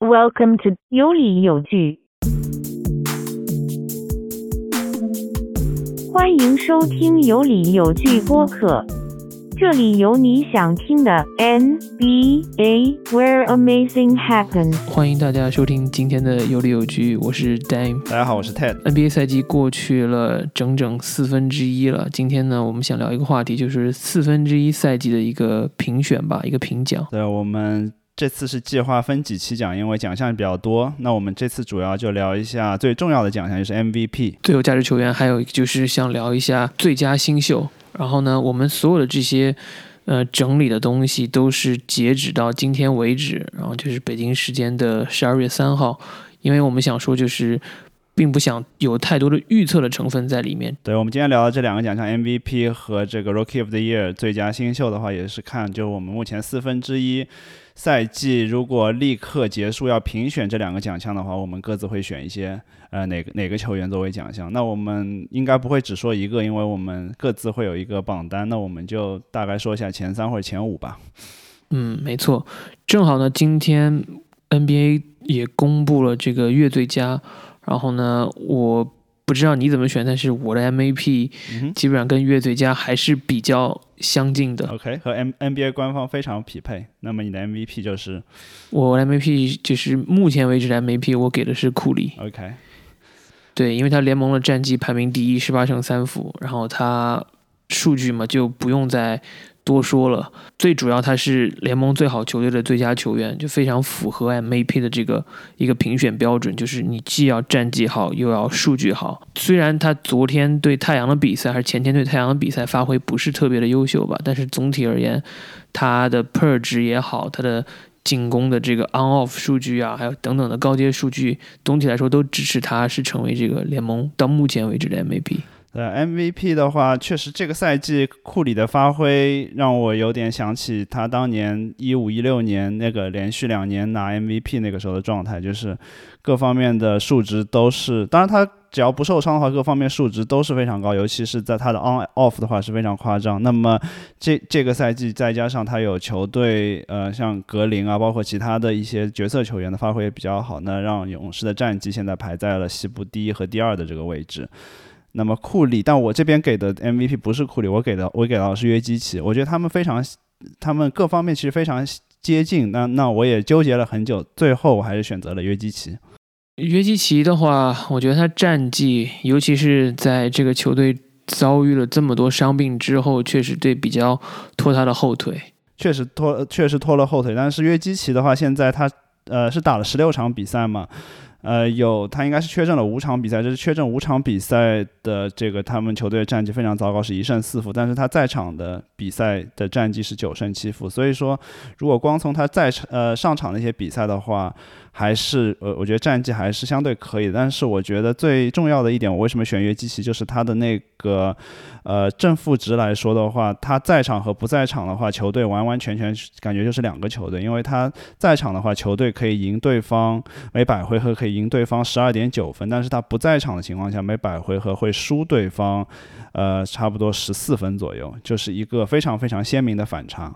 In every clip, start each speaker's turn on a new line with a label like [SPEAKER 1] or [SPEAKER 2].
[SPEAKER 1] Welcome to 有理有据，欢迎收听有理有据播客，这里有你想听的 NBA where amazing happens。
[SPEAKER 2] 欢迎大家收听今天的有理有据，我是 Dame。
[SPEAKER 3] 大家好，我是 Ted。
[SPEAKER 2] NBA 赛季过去了整整四分之一了，今天呢，我们想聊一个话题，就是四分之一赛季的一个评选吧，一个评奖。
[SPEAKER 3] 对，我们这次是计划分几期讲，因为奖项比较多。那我们这次主要就聊一下最重要的奖项，就是 MVP。
[SPEAKER 2] 最有价值球员，还有就是想聊一下最佳新秀。然后呢，我们所有的这些呃整理的东西都是截止到今天为止，然后就是北京时间的十二月三号，因为我们想说就是。并不想有太多的预测的成分在里面。
[SPEAKER 3] 对，我们今天聊的这两个奖项 MVP 和这个 Rookie of the Year 最佳新秀的话，也是看就我们目前四分之一赛季，如果立刻结束要评选这两个奖项的话，我们各自会选一些呃哪个哪个球员作为奖项。那我们应该不会只说一个，因为我们各自会有一个榜单。那我们就大概说一下前三或者前五吧。
[SPEAKER 2] 嗯，没错，正好呢，今天 NBA 也公布了这个月最佳。然后呢，我不知道你怎么选，但是我的 MVP
[SPEAKER 3] 嗯
[SPEAKER 2] 基本上跟月最佳还是比较相近的。
[SPEAKER 3] OK，和 M NBA 官方非常匹配。那么你的 MVP 就是
[SPEAKER 2] 我 MVP 就是目前为止的 MVP，我给的是库里。
[SPEAKER 3] OK，
[SPEAKER 2] 对，因为他联盟的战绩排名第一，十八胜三负，然后他数据嘛就不用再多说了。最主要他是联盟最好球队的最佳球员，就非常符合 MVP 的这个一个评选标准，就是你既要战绩好，又要数据好。虽然他昨天对太阳的比赛还是前天对太阳的比赛发挥不是特别的优秀吧，但是总体而言，他的 per 值也好，他的进攻的这个 on off 数据啊，还有等等的高阶数据，总体来说都支持他是成为这个联盟到目前为止的 MVP。
[SPEAKER 3] 呃，MVP 的话，确实这个赛季库里的发挥让我有点想起他当年一五一六年那个连续两年拿 MVP 那个时候的状态，就是各方面的数值都是，当然他只要不受伤的话，各方面数值都是非常高，尤其是在他的 on off 的话是非常夸张。那么这这个赛季再加上他有球队呃像格林啊，包括其他的一些角色球员的发挥也比较好，那让勇士的战绩现在排在了西部第一和第二的这个位置。那么库里，但我这边给的 MVP 不是库里，我给的我给到的是约基奇。我觉得他们非常，他们各方面其实非常接近。那那我也纠结了很久，最后我还是选择了约基奇。
[SPEAKER 2] 约基奇的话，我觉得他战绩，尤其是在这个球队遭遇了这么多伤病之后，确实对比较拖他的后腿。
[SPEAKER 3] 确实拖，确实拖了后腿。但是约基奇的话，现在他呃是打了十六场比赛嘛。呃，有他应该是缺阵了五场比赛，这是缺阵五场比赛的这个他们球队的战绩非常糟糕，是一胜四负。但是他在场的比赛的战绩是九胜七负，所以说如果光从他在呃上场那些比赛的话，还是呃我觉得战绩还是相对可以。但是我觉得最重要的一点，我为什么选约基奇，就是他的那个呃正负值来说的话，他在场和不在场的话，球队完完全全感觉就是两个球队，因为他在场的话，球队可以赢对方每百回合可以赢对方十二点九分，但是他不在场的情况下，每百回合会输对方，呃，差不多十四分左右，就是一个非常非常鲜明的反差。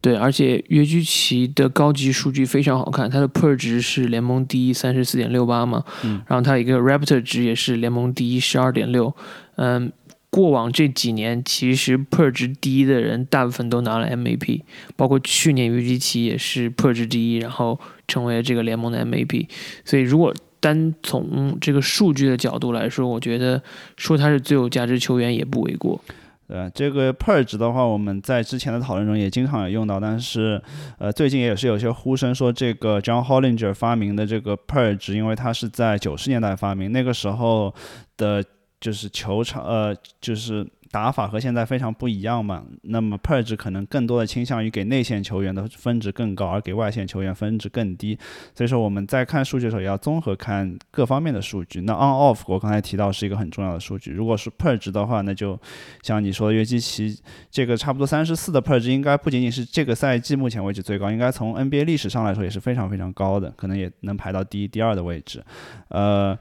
[SPEAKER 2] 对，而且约基奇的高级数据非常好看，他的 per 值是联盟第一三十四点六八嘛，
[SPEAKER 3] 嗯，
[SPEAKER 2] 然后他一个 raptor 值也是联盟第一十二点六，嗯。过往这几年，其实 per 值第一的人大部分都拿了 MVP，包括去年约基奇也是 per 值第一，然后成为这个联盟的 MVP。所以，如果单从这个数据的角度来说，我觉得说他是最有价值球员也不为过。
[SPEAKER 3] 呃，这个 per 值的话，我们在之前的讨论中也经常有用到，但是呃，最近也是有些呼声说，这个 John Hollinger 发明的这个 per 值，因为它是在九十年代发明，那个时候的。就是球场，呃，就是打法和现在非常不一样嘛。那么 per 值可能更多的倾向于给内线球员的分值更高，而给外线球员分值更低。所以说我们在看数据的时候，也要综合看各方面的数据。那 on off 我刚才提到是一个很重要的数据。如果是 per 值的话，那就像你说的约基奇这个差不多三十四的 per 值，应该不仅仅是这个赛季目前为止最高，应该从 NBA 历史上来说也是非常非常高的，可能也能排到第一、第二的位置。呃。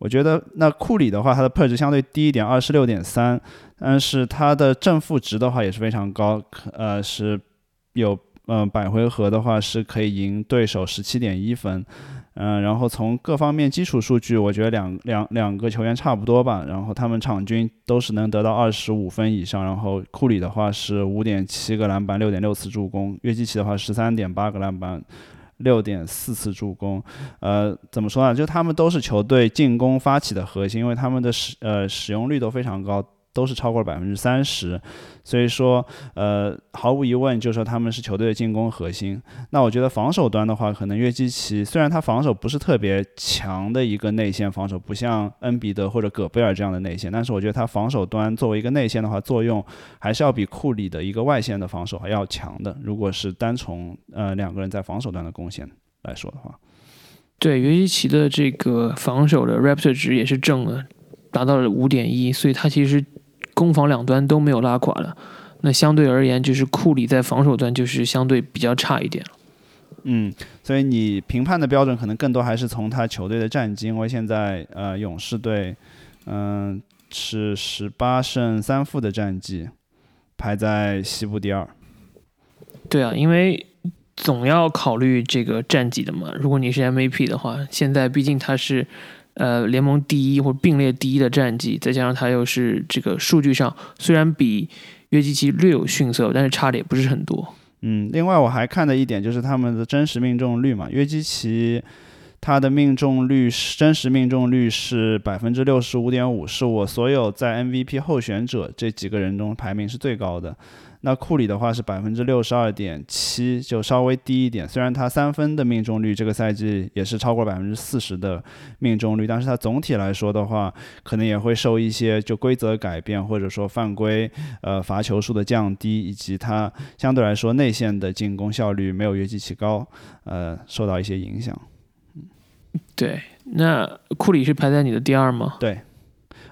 [SPEAKER 3] 我觉得那库里的话，他的 per 值相对低一点，二十六点三，但是他的正负值的话也是非常高，呃，是有嗯、百回合的话是可以赢对手十七点一分。嗯，然后从各方面基础数据，我觉得两两两个球员差不多吧。然后他们场均都是能得到二十五分以上。然后库里的话是五点七个篮板，六点六次助攻；约基奇的话十三点八个篮板，六点四次助攻。呃，怎么说呢？就他们都是球队进攻发起的核心，因为他们的使呃使用率都非常高。都是超过了百分之三十，所以说，呃，毫无疑问，就是说他们是球队的进攻核心。那我觉得防守端的话，可能约基奇虽然他防守不是特别强的一个内线防守，不像恩比德或者戈贝尔这样的内线，但是我觉得他防守端作为一个内线的话，作用还是要比库里的一个外线的防守还要强的。如果是单从呃两个人在防守端的贡献来说的话，
[SPEAKER 2] 对约基奇的这个防守的 Raptor 值也是正的，达到了五点一，所以他其实。攻防两端都没有拉垮了，那相对而言，就是库里在防守端就是相对比较差一点
[SPEAKER 3] 嗯，所以你评判的标准可能更多还是从他球队的战绩，因为现在呃勇士队嗯是十八胜三负的战绩，排在西部第二。
[SPEAKER 2] 对啊，因为总要考虑这个战绩的嘛。如果你是 MVP 的话，现在毕竟他是。呃，联盟第一或并列第一的战绩，再加上他又是这个数据上虽然比约基奇略有逊色，但是差的也不是很多。
[SPEAKER 3] 嗯，另外我还看的一点就是他们的真实命中率嘛，约基奇他的命中率是真实命中率是百分之六十五点五，是我所有在 MVP 候选者这几个人中排名是最高的。那库里的话是百分之六十二点七，就稍微低一点。虽然他三分的命中率这个赛季也是超过百分之四十的命中率，但是他总体来说的话，可能也会受一些就规则改变或者说犯规、呃罚球数的降低，以及他相对来说内线的进攻效率没有约基奇高，呃，受到一些影响。
[SPEAKER 2] 对，那库里是排在你的第二吗？
[SPEAKER 3] 对。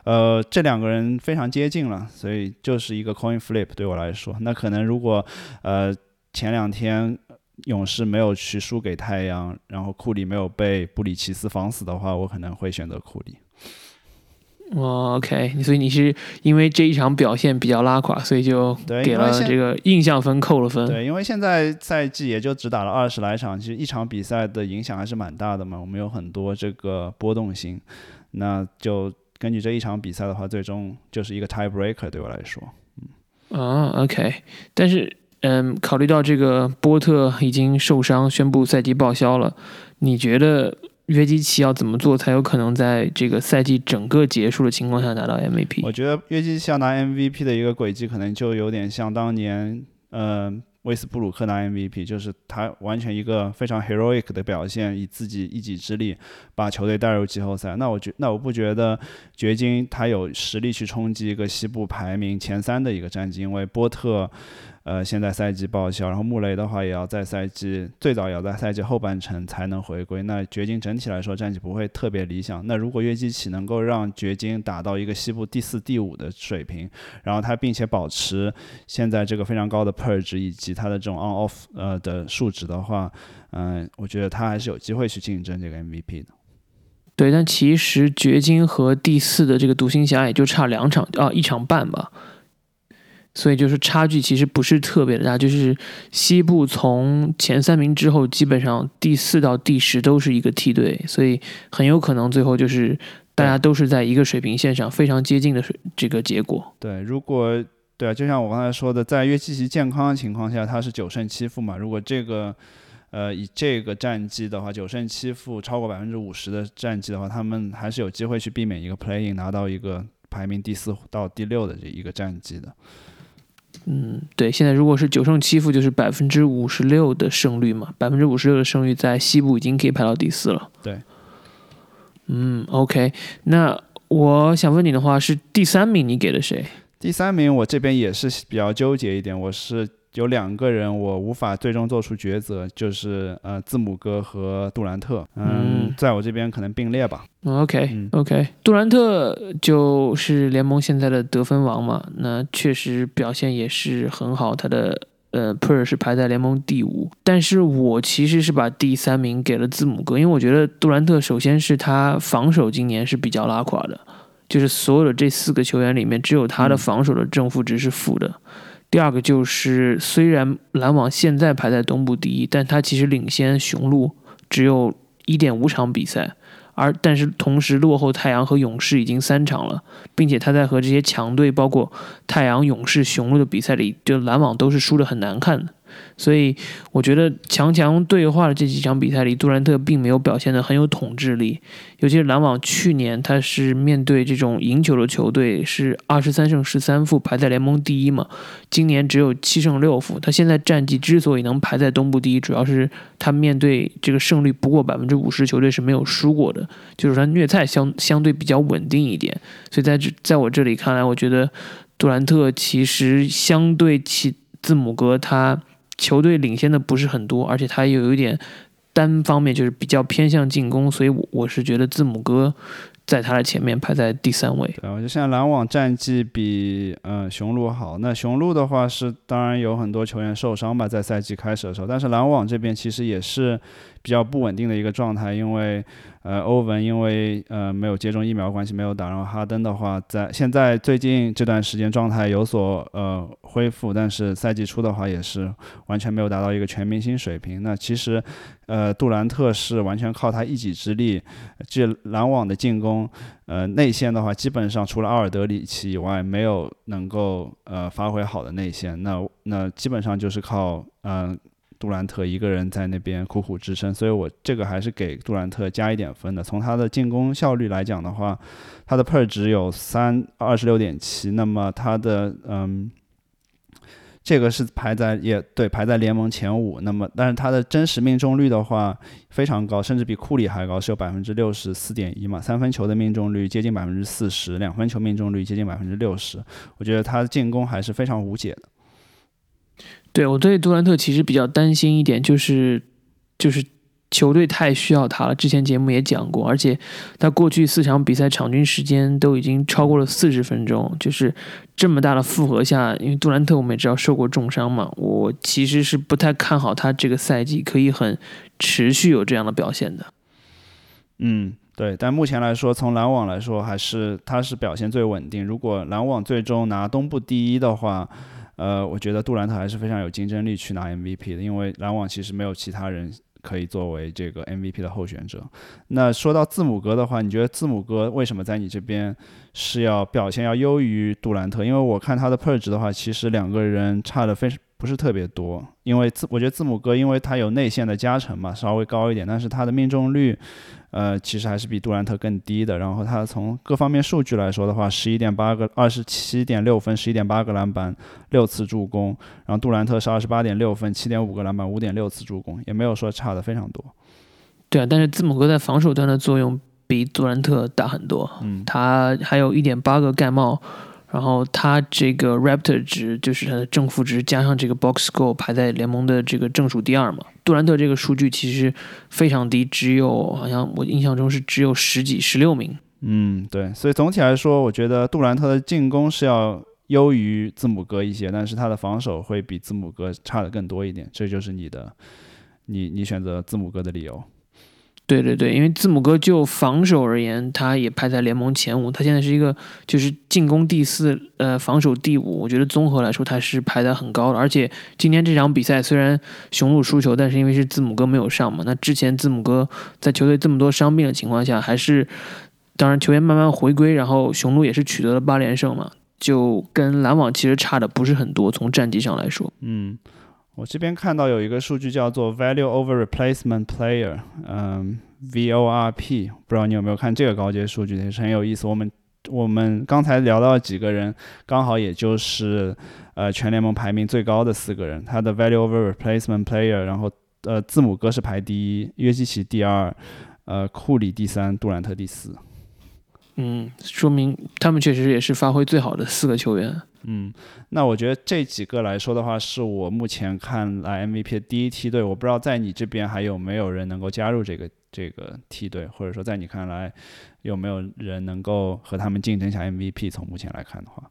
[SPEAKER 3] 呃，这两个人非常接近了，所以就是一个 coin flip 对我来说。那可能如果呃前两天勇士没有去输给太阳，然后库里没有被布里奇斯防死的话，我可能会选择库里。
[SPEAKER 2] 哦，OK，所以你是因为这一场表现比较拉垮，所以就给了这个印象分扣了分。
[SPEAKER 3] 对，因为现在赛季也就只打了二十来场，其实一场比赛的影响还是蛮大的嘛。我们有很多这个波动性，那就。根据这一场比赛的话，最终就是一个 tie breaker 对我来说，
[SPEAKER 2] 嗯，啊，OK，但是，嗯，考虑到这个波特已经受伤，宣布赛季报销了，你觉得约基奇要怎么做才有可能在这个赛季整个结束的情况下拿到 MVP？
[SPEAKER 3] 我觉得约基奇要拿 MVP 的一个轨迹，可能就有点像当年，嗯。威斯布鲁克拿 MVP，就是他完全一个非常 heroic 的表现，以自己一己之力把球队带入季后赛。那我觉，那我不觉得掘金他有实力去冲击一个西部排名前三的一个战绩，因为波特。呃，现在赛季报销，然后穆雷的话也要在赛季最早也要在赛季后半程才能回归。那掘金整体来说战绩不会特别理想。那如果约基奇能够让掘金打到一个西部第四、第五的水平，然后他并且保持现在这个非常高的 per 值以及他的这种 on off 呃的数值的话，嗯，我觉得他还是有机会去竞争这个 MVP 的。
[SPEAKER 2] 对，但其实掘金和第四的这个独行侠也就差两场啊，一场半吧。所以就是差距其实不是特别的大，就是西部从前三名之后，基本上第四到第十都是一个梯队，所以很有可能最后就是大家都是在一个水平线上，非常接近的水这个结果。
[SPEAKER 3] 对，如果对啊，就像我刚才说的，在约基奇健康的情况下，他是九胜七负嘛。如果这个呃以这个战绩的话，九胜七负超过百分之五十的战绩的话，他们还是有机会去避免一个 playing 拿到一个排名第四到第六的这一个战绩的。
[SPEAKER 2] 嗯，对，现在如果是九胜七负，就是百分之五十六的胜率嘛，百分之五十六的胜率在西部已经可以排到第四了。
[SPEAKER 3] 对，
[SPEAKER 2] 嗯，OK，那我想问你的话是第三名，你给了谁？
[SPEAKER 3] 第三名我这边也是比较纠结一点，我是。有两个人我无法最终做出抉择，就是呃字母哥和杜兰特，嗯，在我这边可能并列吧。
[SPEAKER 2] OK OK，杜兰特就是联盟现在的得分王嘛，那确实表现也是很好，他的呃 per 是排在联盟第五，但是我其实是把第三名给了字母哥，因为我觉得杜兰特首先是他防守今年是比较拉垮的，就是所有的这四个球员里面，只有他的防守的正负值是负的。第二个就是虽然篮网现在排在东部第一，但他其实领先雄鹿只有一点五场比赛。而但是同时落后太阳和勇士已经三场了，并且他在和这些强队，包括太阳、勇士、雄鹿的比赛里，就篮网都是输的很难看的。所以我觉得强强对话的这几场比赛里，杜兰特并没有表现得很有统治力。尤其是篮网去年，他是面对这种赢球的球队，是二十三胜十三负，排在联盟第一嘛。今年只有七胜六负。他现在战绩之所以能排在东部第一，主要是他面对这个胜率不过百分之五十球队是没有输过的，就是他虐菜相相对比较稳定一点。所以在这在我这里看来，我觉得杜兰特其实相对起字母哥他。球队领先的不是很多，而且他又有一点单方面就是比较偏向进攻，所以我我是觉得字母哥在他的前面排在第三位。
[SPEAKER 3] 然后就现在篮网战绩比嗯雄鹿好。那雄鹿的话是当然有很多球员受伤吧，在赛季开始的时候，但是篮网这边其实也是比较不稳定的一个状态，因为。呃，欧文因为呃没有接种疫苗关系没有打，然后哈登的话在现在最近这段时间状态有所呃恢复，但是赛季初的话也是完全没有达到一个全明星水平。那其实呃杜兰特是完全靠他一己之力，这篮网的进攻呃内线的话基本上除了阿尔德里奇以外没有能够呃发挥好的内线，那那基本上就是靠嗯。杜兰特一个人在那边苦苦支撑，所以我这个还是给杜兰特加一点分的。从他的进攻效率来讲的话，他的 per 值有三二十六点七，那么他的嗯，这个是排在也对排在联盟前五。那么但是他的真实命中率的话非常高，甚至比库里还高，是有百分之六十四点一嘛。三分球的命中率接近百分之四十，两分球命中率接近百分之六十。我觉得他的进攻还是非常无解的。
[SPEAKER 2] 对我对杜兰特其实比较担心一点，就是就是球队太需要他了。之前节目也讲过，而且他过去四场比赛场均时间都已经超过了四十分钟，就是这么大的负荷下，因为杜兰特我们也知道受过重伤嘛，我其实是不太看好他这个赛季可以很持续有这样的表现的。
[SPEAKER 3] 嗯，对，但目前来说，从篮网来说，还是他是表现最稳定。如果篮网最终拿东部第一的话，呃，我觉得杜兰特还是非常有竞争力去拿 MVP 的，因为篮网其实没有其他人可以作为这个 MVP 的候选者。那说到字母哥的话，你觉得字母哥为什么在你这边是要表现要优于杜兰特？因为我看他的 per 值的话，其实两个人差的非不是特别多。因为字，我觉得字母哥因为他有内线的加成嘛，稍微高一点，但是他的命中率。呃，其实还是比杜兰特更低的。然后他从各方面数据来说的话，十一点八个，二十七点六分，十一点八个篮板，六次助攻。然后杜兰特是二十八点六分，七点五个篮板，五点六次助攻，也没有说差的非常多。
[SPEAKER 2] 对啊，但是字母哥在防守端的作用比杜兰特大很多。
[SPEAKER 3] 嗯，
[SPEAKER 2] 他还有一点八个盖帽。然后他这个 Raptor 值就是他的正负值加上这个 Box Score 排在联盟的这个正数第二嘛。杜兰特这个数据其实非常低，只有好像我印象中是只有十几、十六名。
[SPEAKER 3] 嗯，对。所以总体来说，我觉得杜兰特的进攻是要优于字母哥一些，但是他的防守会比字母哥差的更多一点。这就是你的，你你选择字母哥的理由。
[SPEAKER 2] 对对对，因为字母哥就防守而言，他也排在联盟前五。他现在是一个就是进攻第四，呃，防守第五。我觉得综合来说，他是排在很高的。而且今天这场比赛虽然雄鹿输球，但是因为是字母哥没有上嘛，那之前字母哥在球队这么多伤病的情况下，还是当然球员慢慢回归，然后雄鹿也是取得了八连胜嘛，就跟篮网其实差的不是很多。从战绩上来说，
[SPEAKER 3] 嗯。我这边看到有一个数据叫做 Value over Replacement Player，嗯，VORP，不知道你有没有看这个高阶数据，也是很有意思。我们我们刚才聊到几个人，刚好也就是呃全联盟排名最高的四个人，他的 Value over Replacement Player，然后呃字母哥是排第一，约基奇第二，呃库里第三，杜兰特第四。
[SPEAKER 2] 嗯，说明他们确实也是发挥最好的四个球员。
[SPEAKER 3] 嗯，那我觉得这几个来说的话，是我目前看来 MVP 的第一梯队。我不知道在你这边还有没有人能够加入这个这个梯队，或者说在你看来有没有人能够和他们竞争一下 MVP？从目前来看的话，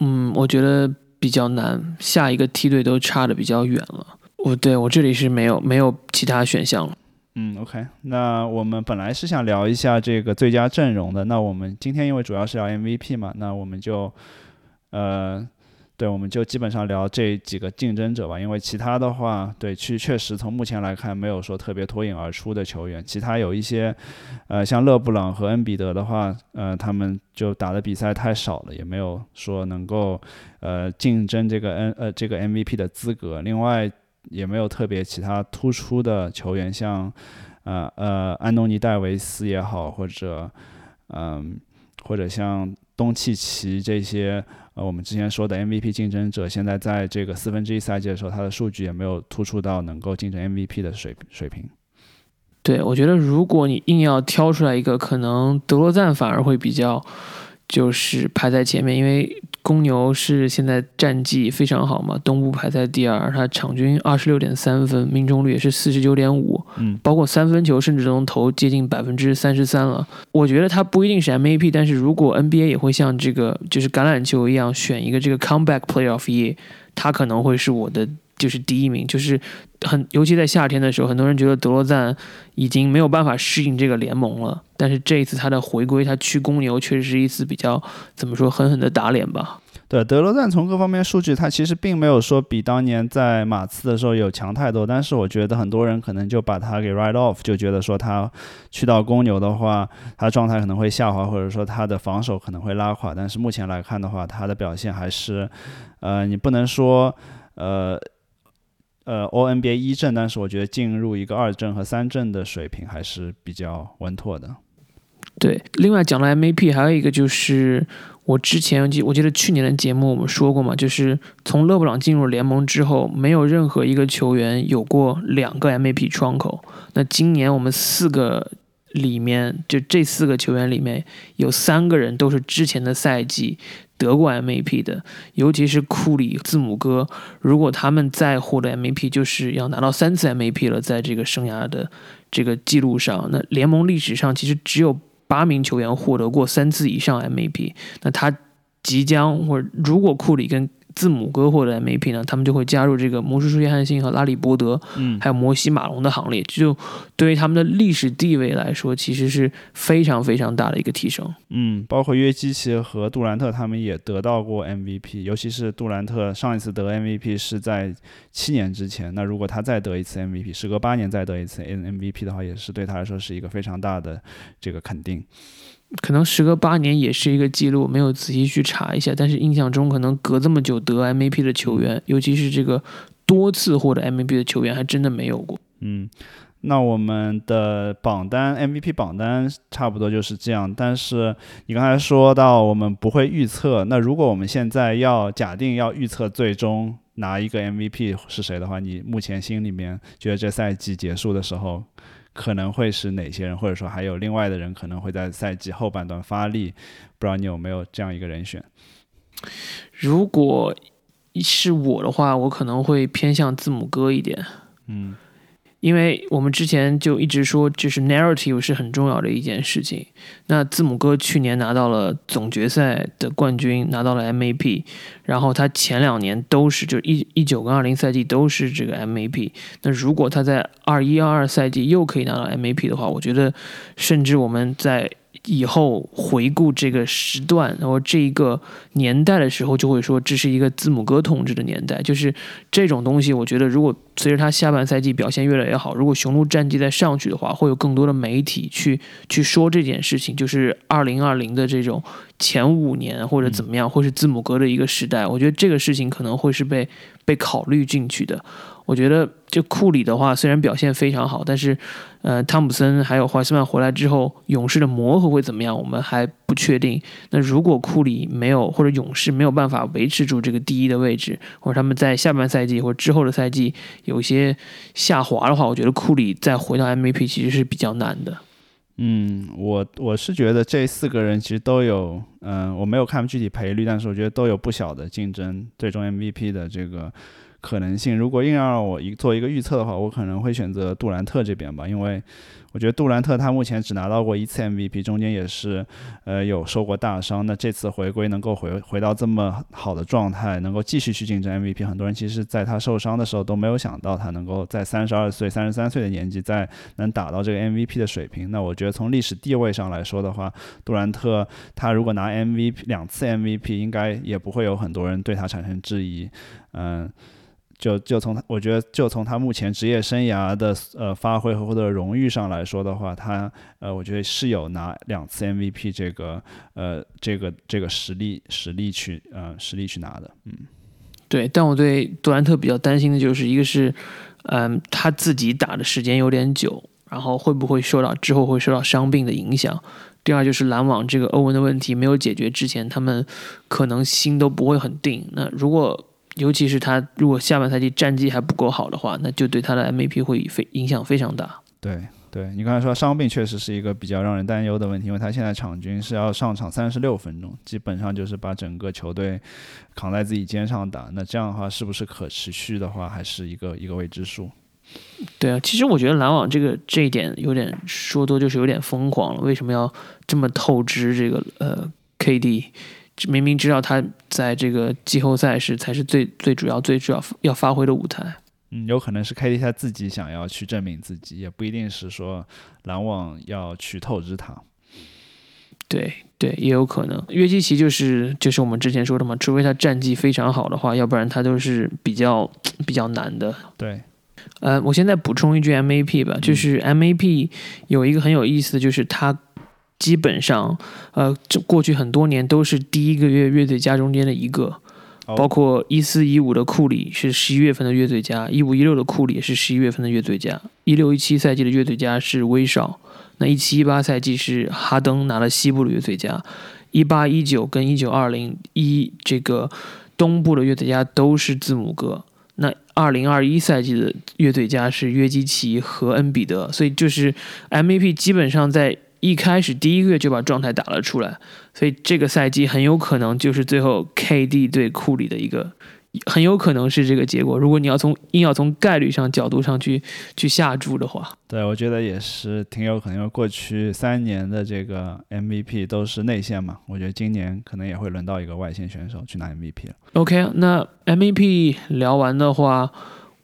[SPEAKER 2] 嗯，我觉得比较难，下一个梯队都差的比较远了。我对我这里是没有没有其他选项了。
[SPEAKER 3] 嗯，OK，那我们本来是想聊一下这个最佳阵容的，那我们今天因为主要是聊 MVP 嘛，那我们就。呃，对，我们就基本上聊这几个竞争者吧，因为其他的话，对，确确实从目前来看，没有说特别脱颖而出的球员。其他有一些，呃，像勒布朗和恩比德的话，呃，他们就打的比赛太少了，也没有说能够，呃，竞争这个 N 呃这个 MVP 的资格。另外，也没有特别其他突出的球员，像，呃呃，安东尼戴维斯也好，或者，嗯，或者像东契奇这些。呃，我们之前说的 MVP 竞争者，现在在这个四分之一赛季的时候，他的数据也没有突出到能够竞争 MVP 的水水平。
[SPEAKER 2] 对，我觉得如果你硬要挑出来一个，可能德罗赞反而会比较，就是排在前面，因为。公牛是现在战绩非常好嘛，东部排在第二，他场均二十六点三分，命中率也是四十九点五，
[SPEAKER 3] 嗯，
[SPEAKER 2] 包括三分球甚至都能投接近百分之三十三了。我觉得他不一定是 MVP，但是如果 NBA 也会像这个就是橄榄球一样选一个这个 Comeback Player of Year，他可能会是我的。就是第一名，就是很，尤其在夏天的时候，很多人觉得德罗赞已经没有办法适应这个联盟了。但是这一次他的回归，他去公牛，确实是一次比较怎么说狠狠的打脸吧。
[SPEAKER 3] 对，德罗赞从各方面数据，他其实并没有说比当年在马刺的时候有强太多。但是我觉得很多人可能就把他给 write off，就觉得说他去到公牛的话，他状态可能会下滑，或者说他的防守可能会拉垮。但是目前来看的话，他的表现还是，呃，你不能说，呃。呃，O N B A 一阵，但是我觉得进入一个二阵和三阵的水平还是比较稳妥的。
[SPEAKER 2] 对，另外讲了 M A P，还有一个就是我之前记，我记得去年的节目我们说过嘛，就是从勒布朗进入联盟之后，没有任何一个球员有过两个 M A P 窗口。那今年我们四个里面，就这四个球员里面有三个人都是之前的赛季。得过 MVP 的，尤其是库里、字母哥，如果他们再获得 MVP，就是要拿到三次 MVP 了，在这个生涯的这个记录上，那联盟历史上其实只有八名球员获得过三次以上 MVP，那他即将或如果库里跟字母哥或者 MVP 呢，他们就会加入这个魔术师约翰逊和拉里伯德，
[SPEAKER 3] 嗯，
[SPEAKER 2] 还有摩西马龙的行列。就对于他们的历史地位来说，其实是非常非常大的一个提升。
[SPEAKER 3] 嗯，包括约基奇和杜兰特他们也得到过 MVP，尤其是杜兰特上一次得 MVP 是在七年之前。那如果他再得一次 MVP，时隔八年再得一次 MVP 的话，也是对他来说是一个非常大的这个肯定。
[SPEAKER 2] 可能时隔八年也是一个记录，没有仔细去查一下。但是印象中，可能隔这么久得 MVP 的球员，尤其是这个多次获得 MVP 的球员，还真的没有过。
[SPEAKER 3] 嗯，那我们的榜单 MVP 榜单差不多就是这样。但是你刚才说到我们不会预测，那如果我们现在要假定要预测最终拿一个 MVP 是谁的话，你目前心里面觉得这赛季结束的时候？可能会是哪些人，或者说还有另外的人可能会在赛季后半段发力，不知道你有没有这样一个人选？
[SPEAKER 2] 如果是我的话，我可能会偏向字母哥一点。
[SPEAKER 3] 嗯。
[SPEAKER 2] 因为我们之前就一直说，就是 narrative 是很重要的一件事情。那字母哥去年拿到了总决赛的冠军，拿到了 M A P，然后他前两年都是，就一一九跟二零赛季都是这个 M A P。那如果他在二一二二赛季又可以拿到 M A P 的话，我觉得，甚至我们在。以后回顾这个时段，然后这一个年代的时候，就会说这是一个字母哥统治的年代。就是这种东西，我觉得如果随着他下半赛季表现越来越好，如果雄鹿战绩再上去的话，会有更多的媒体去去说这件事情。就是二零二零的这种前五年或者怎么样，会是字母哥的一个时代。我觉得这个事情可能会是被被考虑进去的。我觉得，就库里的话，虽然表现非常好，但是，呃，汤普森还有怀斯曼回来之后，勇士的磨合会怎么样，我们还不确定。那如果库里没有，或者勇士没有办法维持住这个第一的位置，或者他们在下半赛季或者之后的赛季有一些下滑的话，我觉得库里再回到 MVP 其实是比较难的。
[SPEAKER 3] 嗯，我我是觉得这四个人其实都有，嗯，我没有看具体赔率，但是我觉得都有不小的竞争最终 MVP 的这个。可能性。如果硬要让我一做一个预测的话，我可能会选择杜兰特这边吧，因为。我觉得杜兰特他目前只拿到过一次 MVP，中间也是，呃，有受过大伤。那这次回归能够回回到这么好的状态，能够继续去竞争 MVP，很多人其实在他受伤的时候都没有想到他能够在三十二岁、三十三岁的年纪再能打到这个 MVP 的水平。那我觉得从历史地位上来说的话，杜兰特他如果拿 MVP 两次 MVP，应该也不会有很多人对他产生质疑。嗯。就就从他，我觉得就从他目前职业生涯的呃发挥和获得荣誉上来说的话，他呃，我觉得是有拿两次 MVP 这个呃这个这个实力实力去呃实力去拿的，嗯，
[SPEAKER 2] 对。但我对杜兰特比较担心的就是一个是，嗯，他自己打的时间有点久，然后会不会受到之后会受到伤病的影响？第二就是篮网这个欧文的问题没有解决之前，他们可能心都不会很定。那如果尤其是他如果下半赛季战绩还不够好的话，那就对他的 MVP 会非影响非常大。
[SPEAKER 3] 对，对你刚才说伤病确实是一个比较让人担忧的问题，因为他现在场均是要上场三十六分钟，基本上就是把整个球队扛在自己肩上打。那这样的话是不是可持续的话，还是一个一个未知数？
[SPEAKER 2] 对啊，其实我觉得篮网这个这一点有点说多就是有点疯狂了。为什么要这么透支这个呃 KD？明明知道他在这个季后赛是才是最最主要、最主要要发挥的舞台。
[SPEAKER 3] 嗯，有可能是 KD 他自己想要去证明自己，也不一定是说篮网要去透支他。
[SPEAKER 2] 对对，也有可能。约基奇就是就是我们之前说的嘛，除非他战绩非常好的话，要不然他都是比较比较难的。
[SPEAKER 3] 对，
[SPEAKER 2] 呃，我现在补充一句 MAP 吧，就是 MAP 有一个很有意思的就是他。基本上，呃，这过去很多年都是第一个月月最佳中间的一个，包括一四一五的库里是十一月份的月最佳，一五一六的库里也是十一月份的月最佳，一六一七赛季的月最佳是威少，那一七一八赛季是哈登拿了西部的月最佳，一八一九跟一九二零一这个东部的月最佳都是字母哥，那二零二一赛季的月最佳是约基奇和恩比德，所以就是 MVP 基本上在。一开始第一个月就把状态打了出来，所以这个赛季很有可能就是最后 KD 对库里的一个，很有可能是这个结果。如果你要从硬要从概率上角度上去去下注的话，
[SPEAKER 3] 对我觉得也是挺有可能。因为过去三年的这个 MVP 都是内线嘛，我觉得今年可能也会轮到一个外线选手去拿 MVP 了。
[SPEAKER 2] OK，那 MVP 聊完的话。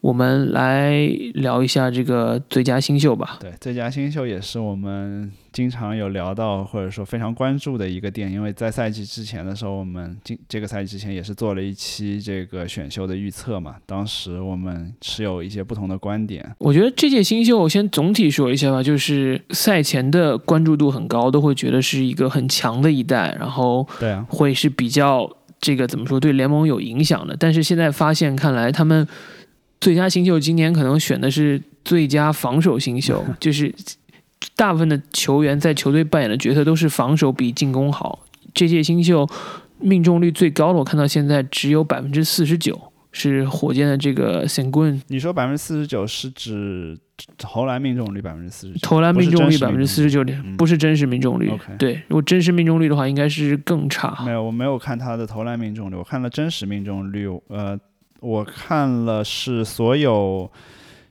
[SPEAKER 2] 我们来聊一下这个最佳新秀吧。
[SPEAKER 3] 对，最佳新秀也是我们经常有聊到或者说非常关注的一个点，因为在赛季之前的时候，我们今这个赛季之前也是做了一期这个选秀的预测嘛。当时我们持有一些不同的观点。
[SPEAKER 2] 我觉得这届新秀，我先总体说一下吧，就是赛前的关注度很高，都会觉得是一个很强的一代，然后
[SPEAKER 3] 对啊，
[SPEAKER 2] 会是比较这个怎么说对联盟有影响的。但是现在发现，看来他们。最佳新秀今年可能选的是最佳防守新秀，就是大部分的球员在球队扮演的角色都是防守比进攻好。这届新秀命中率最高的，我看到现在只有百分之四十九，是火箭的这个 Sengun。
[SPEAKER 3] 你说百分之四十九是指投篮命中率百分之四十九？
[SPEAKER 2] 投篮命中率百分之四十九点，不是真实命中率。
[SPEAKER 3] OK，
[SPEAKER 2] 对，如果真实命中率的话，应该是更差。
[SPEAKER 3] 没有，我没有看他的投篮命中率，我看了真实命中率，呃。我看了是所有，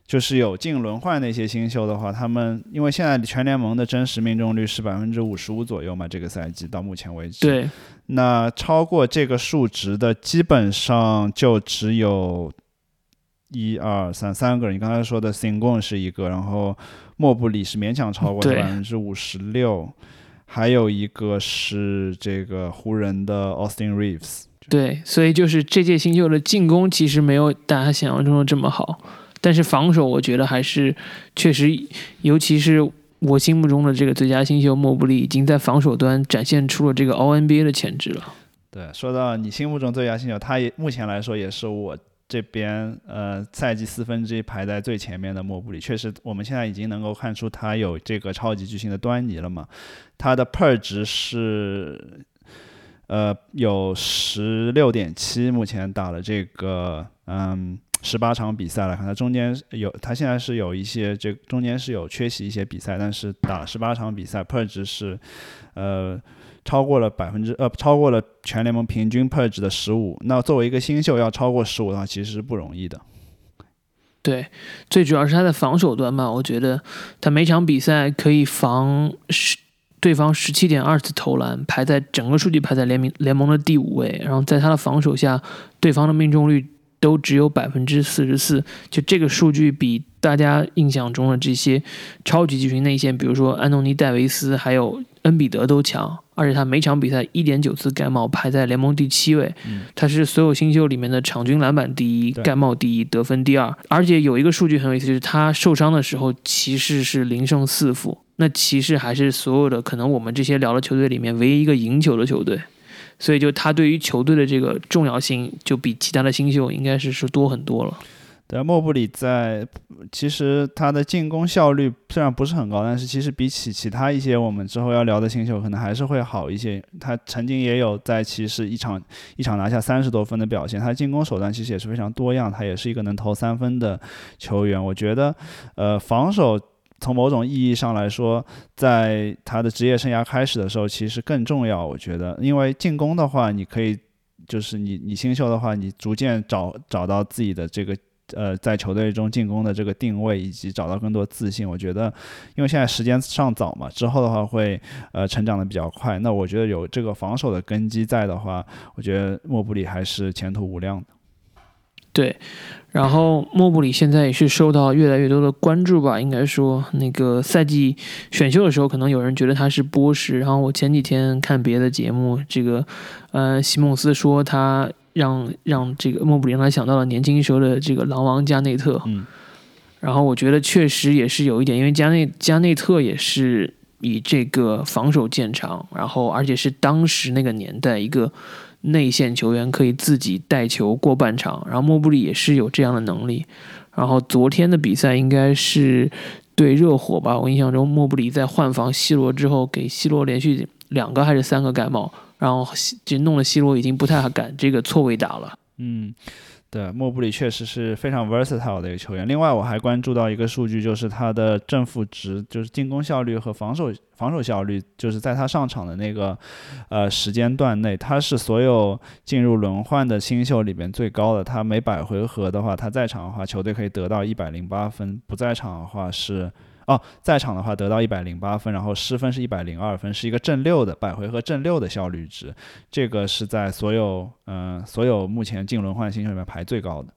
[SPEAKER 3] 就是有进轮换那些新秀的话，他们因为现在全联盟的真实命中率是百分之五十五左右嘛，这个赛季到目前为止。
[SPEAKER 2] 对。
[SPEAKER 3] 那超过这个数值的，基本上就只有一二三三个人。你刚才说的 Singon 是一个，然后莫布里是勉强超过百分之五十六，还有一个是这个湖人的 Austin Reeves。
[SPEAKER 2] 对，所以就是这届新秀的进攻其实没有大家想象中的这么好，但是防守我觉得还是确实，尤其是我心目中的这个最佳新秀莫布里，已经在防守端展现出了这个 O N B A 的潜质了。
[SPEAKER 3] 对，说到你心目中最佳新秀，他也目前来说也是我这边呃赛季四分之一排在最前面的莫布里。确实，我们现在已经能够看出他有这个超级巨星的端倪了嘛？他的 PER 值是。呃，有十六点七，目前打了这个，嗯，十八场比赛来看，他中间有他现在是有一些这中间是有缺席一些比赛，但是打了十八场比赛，per 值是呃超过了百分之呃超过了全联盟平均 per 值的十五。那作为一个新秀要超过十五的话，其实是不容易的。
[SPEAKER 2] 对，最主要是他的防守端嘛，我觉得他每场比赛可以防十对方十七点二次投篮，排在整个数据排在联名联盟的第五位。然后在他的防守下，对方的命中率都只有百分之四十四，就这个数据比大家印象中的这些超级巨星内线，比如说安东尼戴维斯还有恩比德都强。而且他每场比赛一点九次盖帽，排在联盟第七位。他是所有新秀里面的场均篮板第一、盖帽第一、得分第二。而且有一个数据很有意思，就是他受伤的时候，骑士是零胜四负。那骑士还是所有的可能我们这些聊的球队里面唯一一个赢球的球队。所以就他对于球队的这个重要性，就比其他的新秀应该是是多很多了。
[SPEAKER 3] 对，莫布里在其实他的进攻效率虽然不是很高，但是其实比起其他一些我们之后要聊的新秀，可能还是会好一些。他曾经也有在骑士一场一场拿下三十多分的表现，他进攻手段其实也是非常多样，他也是一个能投三分的球员。我觉得，呃，防守从某种意义上来说，在他的职业生涯开始的时候其实更重要。我觉得，因为进攻的话，你可以就是你你新秀的话，你逐渐找找到自己的这个。呃，在球队中进攻的这个定位以及找到更多自信，我觉得，因为现在时间尚早嘛，之后的话会呃成长的比较快。那我觉得有这个防守的根基在的话，我觉得莫布里还是前途无量的。
[SPEAKER 2] 对，然后莫布里现在也是受到越来越多的关注吧。应该说，那个赛季选秀的时候，可能有人觉得他是波什。然后我前几天看别的节目，这个呃西蒙斯说他。让让这个莫布里让他想到了年轻时候的这个狼王加内特，
[SPEAKER 3] 嗯，
[SPEAKER 2] 然后我觉得确实也是有一点，因为加内加内特也是以这个防守见长，然后而且是当时那个年代一个内线球员可以自己带球过半场，然后莫布里也是有这样的能力，然后昨天的比赛应该是对热火吧，我印象中莫布里在换防西罗之后，给西罗连续两个还是三个盖帽。然后就弄得西罗已经不太敢这个错位打了。
[SPEAKER 3] 嗯，对，莫布里确实是非常 versatile 的一个球员。另外，我还关注到一个数据，就是他的正负值，就是进攻效率和防守防守效率，就是在他上场的那个呃时间段内，他是所有进入轮换的新秀里边最高的。他每百回合的话，他在场的话，球队可以得到一百零八分；不在场的话是。哦，在场的话得到一百零八分，然后失分是一百零二分，是一个正六的百回合正六的效率值，这个是在所有嗯所有目前进轮换新秀里面排最高的。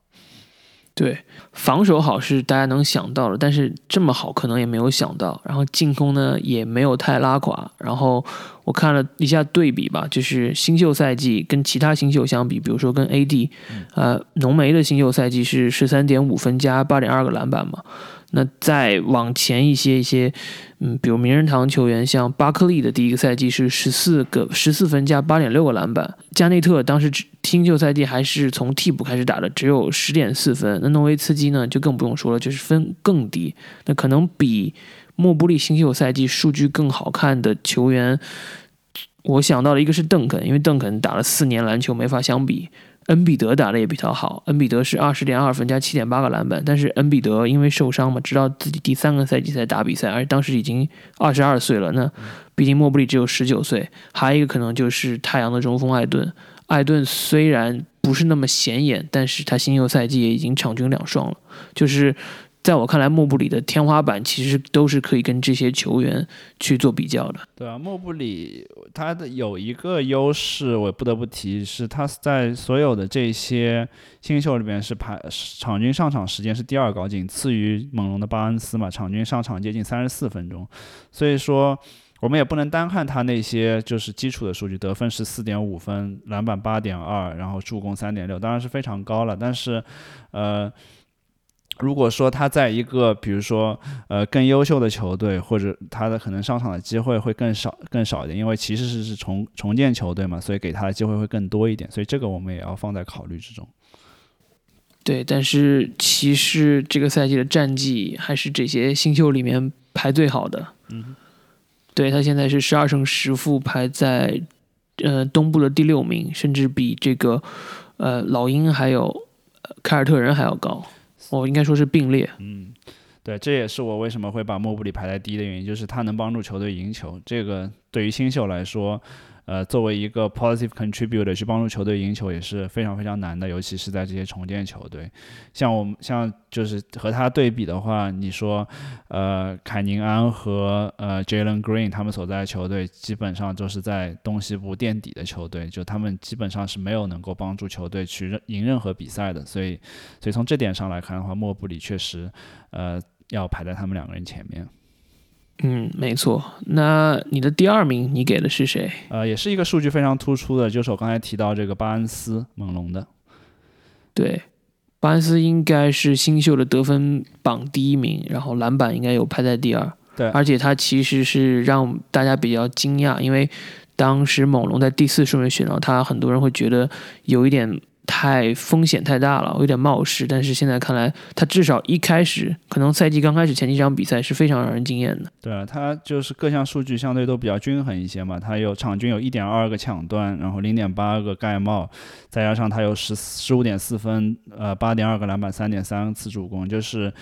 [SPEAKER 2] 对，防守好是大家能想到的，但是这么好可能也没有想到。然后进攻呢也没有太拉垮。然后我看了一下对比吧，就是新秀赛季跟其他新秀相比，比如说跟 AD，呃，浓眉的新秀赛季是十三点五分加八点二个篮板嘛。那再往前一些一些，嗯，比如名人堂球员，像巴克利的第一个赛季是十四个十四分加八点六个篮板，加内特当时新秀赛季还是从替补开始打的，只有十点四分。那诺维茨基呢，就更不用说了，就是分更低。那可能比莫布利新秀赛季数据更好看的球员，我想到了一个是邓肯，因为邓肯打了四年篮球，没法相比。恩比德打的也比较好，恩比德是二十点二分加七点八个篮板，但是恩比德因为受伤嘛，直到自己第三个赛季才打比赛，而当时已经二十二岁了。那毕竟莫布里只有十九岁，还有一个可能就是太阳的中锋艾顿，艾顿虽然不是那么显眼，但是他新秀赛季也已经场均两双了，就是。在我看来，莫布里的天花板其实都是可以跟这些球员去做比较的。
[SPEAKER 3] 对啊，莫布里他的有一个优势，我不得不提，是他在所有的这些新秀里面是排场均上场时间是第二高，仅次于猛龙的巴恩斯嘛，场均上场接近三十四分钟。所以说，我们也不能单看他那些就是基础的数据，得分是四点五分，篮板八点二，然后助攻三点六，当然是非常高了。但是，呃。如果说他在一个比如说呃更优秀的球队，或者他的可能上场的机会会更少更少一点，因为骑士是是重重建球队嘛，所以给他的机会会更多一点，所以这个我们也要放在考虑之中。
[SPEAKER 2] 对，但是骑士这个赛季的战绩还是这些新秀里面排最好的。
[SPEAKER 3] 嗯，
[SPEAKER 2] 对他现在是十二胜十负，排在呃东部的第六名，甚至比这个呃老鹰还有。凯尔特人还要高，哦应该说是并列。
[SPEAKER 3] 嗯，对，这也是我为什么会把莫布里排在第一的原因，就是他能帮助球队赢球。这个对于新秀来说。呃，作为一个 positive contributor 去帮助球队赢球也是非常非常难的，尤其是在这些重建球队。像我们像就是和他对比的话，你说，呃，凯宁安和呃 Jalen Green 他们所在的球队基本上都是在东西部垫底的球队，就他们基本上是没有能够帮助球队去赢任何比赛的。所以，所以从这点上来看的话，莫布里确实，呃，要排在他们两个人前面。
[SPEAKER 2] 嗯，没错。那你的第二名，你给的是谁？
[SPEAKER 3] 呃，也是一个数据非常突出的，就是我刚才提到这个巴恩斯，猛龙的。
[SPEAKER 2] 对，巴恩斯应该是新秀的得分榜第一名，然后篮板应该有排在第二。
[SPEAKER 3] 对，
[SPEAKER 2] 而且他其实是让大家比较惊讶，因为当时猛龙在第四顺位选到他，很多人会觉得有一点。太风险太大了，有点冒失。但是现在看来，他至少一开始，可能赛季刚开始前几场比赛是非常让人惊艳的。
[SPEAKER 3] 对啊，他就是各项数据相对都比较均衡一些嘛。他有场均有一点二个抢断，然后零点八个盖帽，再加上他有十十五点四分，呃，八点二个篮板，三点三次助攻，就是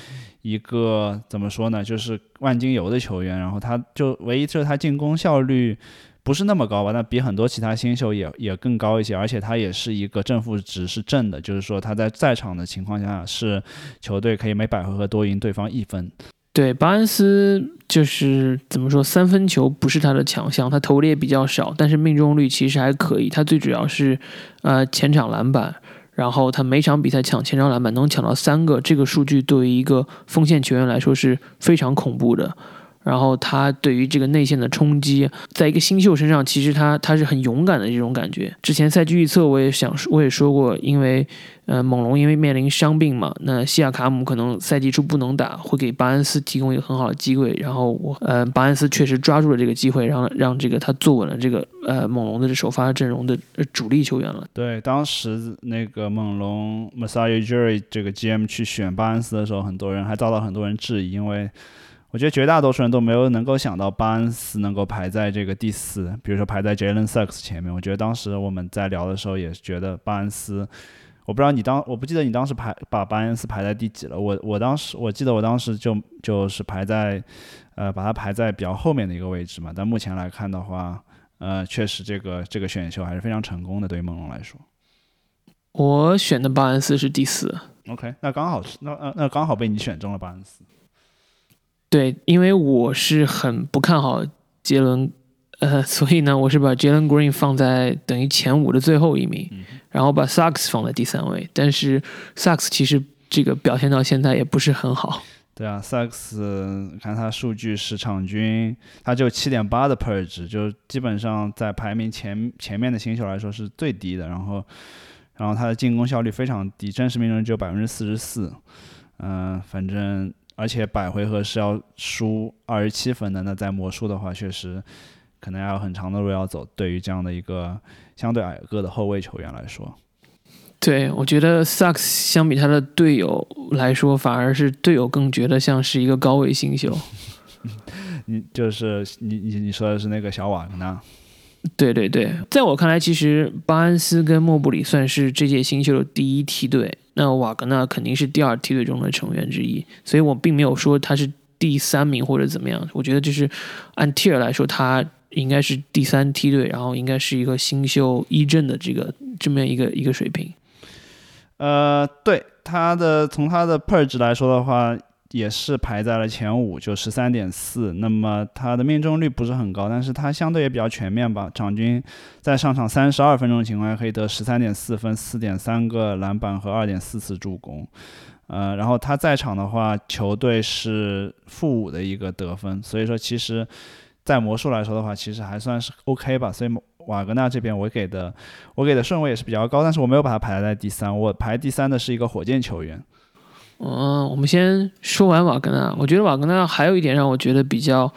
[SPEAKER 3] 一个怎么说呢？就是万金油的球员。然后他就唯一就是他进攻效率。不是那么高吧？那比很多其他新秀也也更高一些，而且他也是一个正负值是正的，就是说他在在场的情况下是球队可以每百回合多赢对方一分。
[SPEAKER 2] 对，巴恩斯就是怎么说，三分球不是他的强项，他投的也比较少，但是命中率其实还可以。他最主要是呃前场篮板，然后他每场比赛抢前场篮板能抢到三个，这个数据对于一个锋线球员来说是非常恐怖的。然后他对于这个内线的冲击，在一个新秀身上，其实他他是很勇敢的这种感觉。之前赛季预测我也想说，我也说过，因为呃猛龙因为面临伤病嘛，那西亚卡姆可能赛季初不能打，会给巴恩斯提供一个很好的机会。然后我呃巴恩斯确实抓住了这个机会，让让这个他坐稳了这个呃猛龙的这首发阵容的主力球员了。
[SPEAKER 3] 对，当时那个猛龙 Masai Ujiri 这个 GM 去选巴恩斯的时候，很多人还遭到很多人质疑，因为。我觉得绝大多数人都没有能够想到巴恩斯能够排在这个第四，比如说排在 Jalen Suggs 前面。我觉得当时我们在聊的时候也是觉得巴恩斯，我不知道你当我不记得你当时排把巴恩斯排在第几了。我我当时我记得我当时就就是排在，呃，把它排在比较后面的一个位置嘛。但目前来看的话，呃，确实这个这个选秀还是非常成功的，对于梦龙来说。
[SPEAKER 2] 我选的巴恩斯是第四。
[SPEAKER 3] OK，那刚好是那那那刚好被你选中了巴恩斯。
[SPEAKER 2] 对，因为我是很不看好杰伦，呃，所以呢，我是把杰伦 Green 放在等于前五的最后一名，然后把 Sucks 放在第三位。但是 Sucks 其实这个表现到现在也不是很好。
[SPEAKER 3] 对啊，Sucks 看他数据是场均他就七点八的 per 值，就基本上在排名前前面的新秀来说是最低的。然后，然后他的进攻效率非常低，真实命中率只有百分之四十四。嗯，反正。而且百回合是要输二十七分的，那在魔术的话，确实可能还有很长的路要走。对于这样的一个相对矮个的后卫球员来说，
[SPEAKER 2] 对我觉得 Sucks 相比他的队友来说，反而是队友更觉得像是一个高位新秀。
[SPEAKER 3] 你就是你你你说的是那个小瓦格纳？
[SPEAKER 2] 对对对，在我看来，其实巴恩斯跟莫布里算是这届新秀的第一梯队。那瓦格纳肯定是第二梯队中的成员之一，所以我并没有说他是第三名或者怎么样。我觉得就是按 tier 来说，他应该是第三梯队，然后应该是一个新秀一阵的这个这么一个一个水平。
[SPEAKER 3] 呃，对他的从他的 per 值来说的话。也是排在了前五，就十三点四。那么他的命中率不是很高，但是他相对也比较全面吧。场均在上场三十二分钟的情况下，可以得十三点四分、四点三个篮板和二点四次助攻。呃，然后他在场的话，球队是负五的一个得分。所以说，其实，在魔术来说的话，其实还算是 OK 吧。所以瓦格纳这边我给的我给的顺位也是比较高，但是我没有把他排在第三。我排第三的是一个火箭球员。
[SPEAKER 2] 嗯，我们先说完瓦格纳。我觉得瓦格纳还有一点让我觉得比较，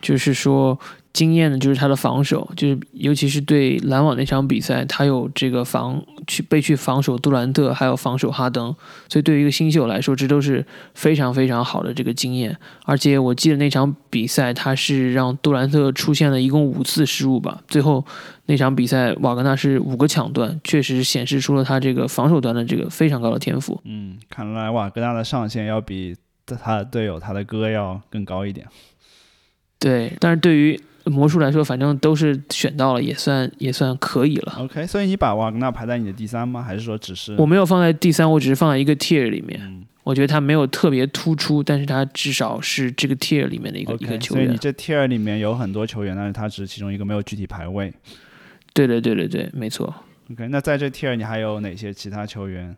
[SPEAKER 2] 就是说惊艳的就是他的防守，就是尤其是对篮网那场比赛，他有这个防去被去防守杜兰特，还有防守哈登，所以对于一个新秀来说，这都是非常非常好的这个经验。而且我记得那场比赛，他是让杜兰特出现了一共五次失误吧，最后那场比赛瓦格纳是五个抢断，确实显示出了他这个防守端的这个非常高的天赋。
[SPEAKER 3] 嗯，看来瓦格纳的上限要比他的队友他的哥要更高一点。
[SPEAKER 2] 对，但是对于魔术来说，反正都是选到了，也算也算可以了。
[SPEAKER 3] OK，所以你把瓦格纳排在你的第三吗？还是说只是
[SPEAKER 2] 我没有放在第三，我只是放在一个 tier 里面。
[SPEAKER 3] 嗯
[SPEAKER 2] 我觉得他没有特别突出，但是他至少是这个 tier 里面的一个一个？球员。
[SPEAKER 3] 所以你这 tier 里面有很多球员，但是他只是其中一个，没有具体排位。
[SPEAKER 2] 对对对对对，没错。
[SPEAKER 3] OK，那在这 tier 你还有哪些其他球员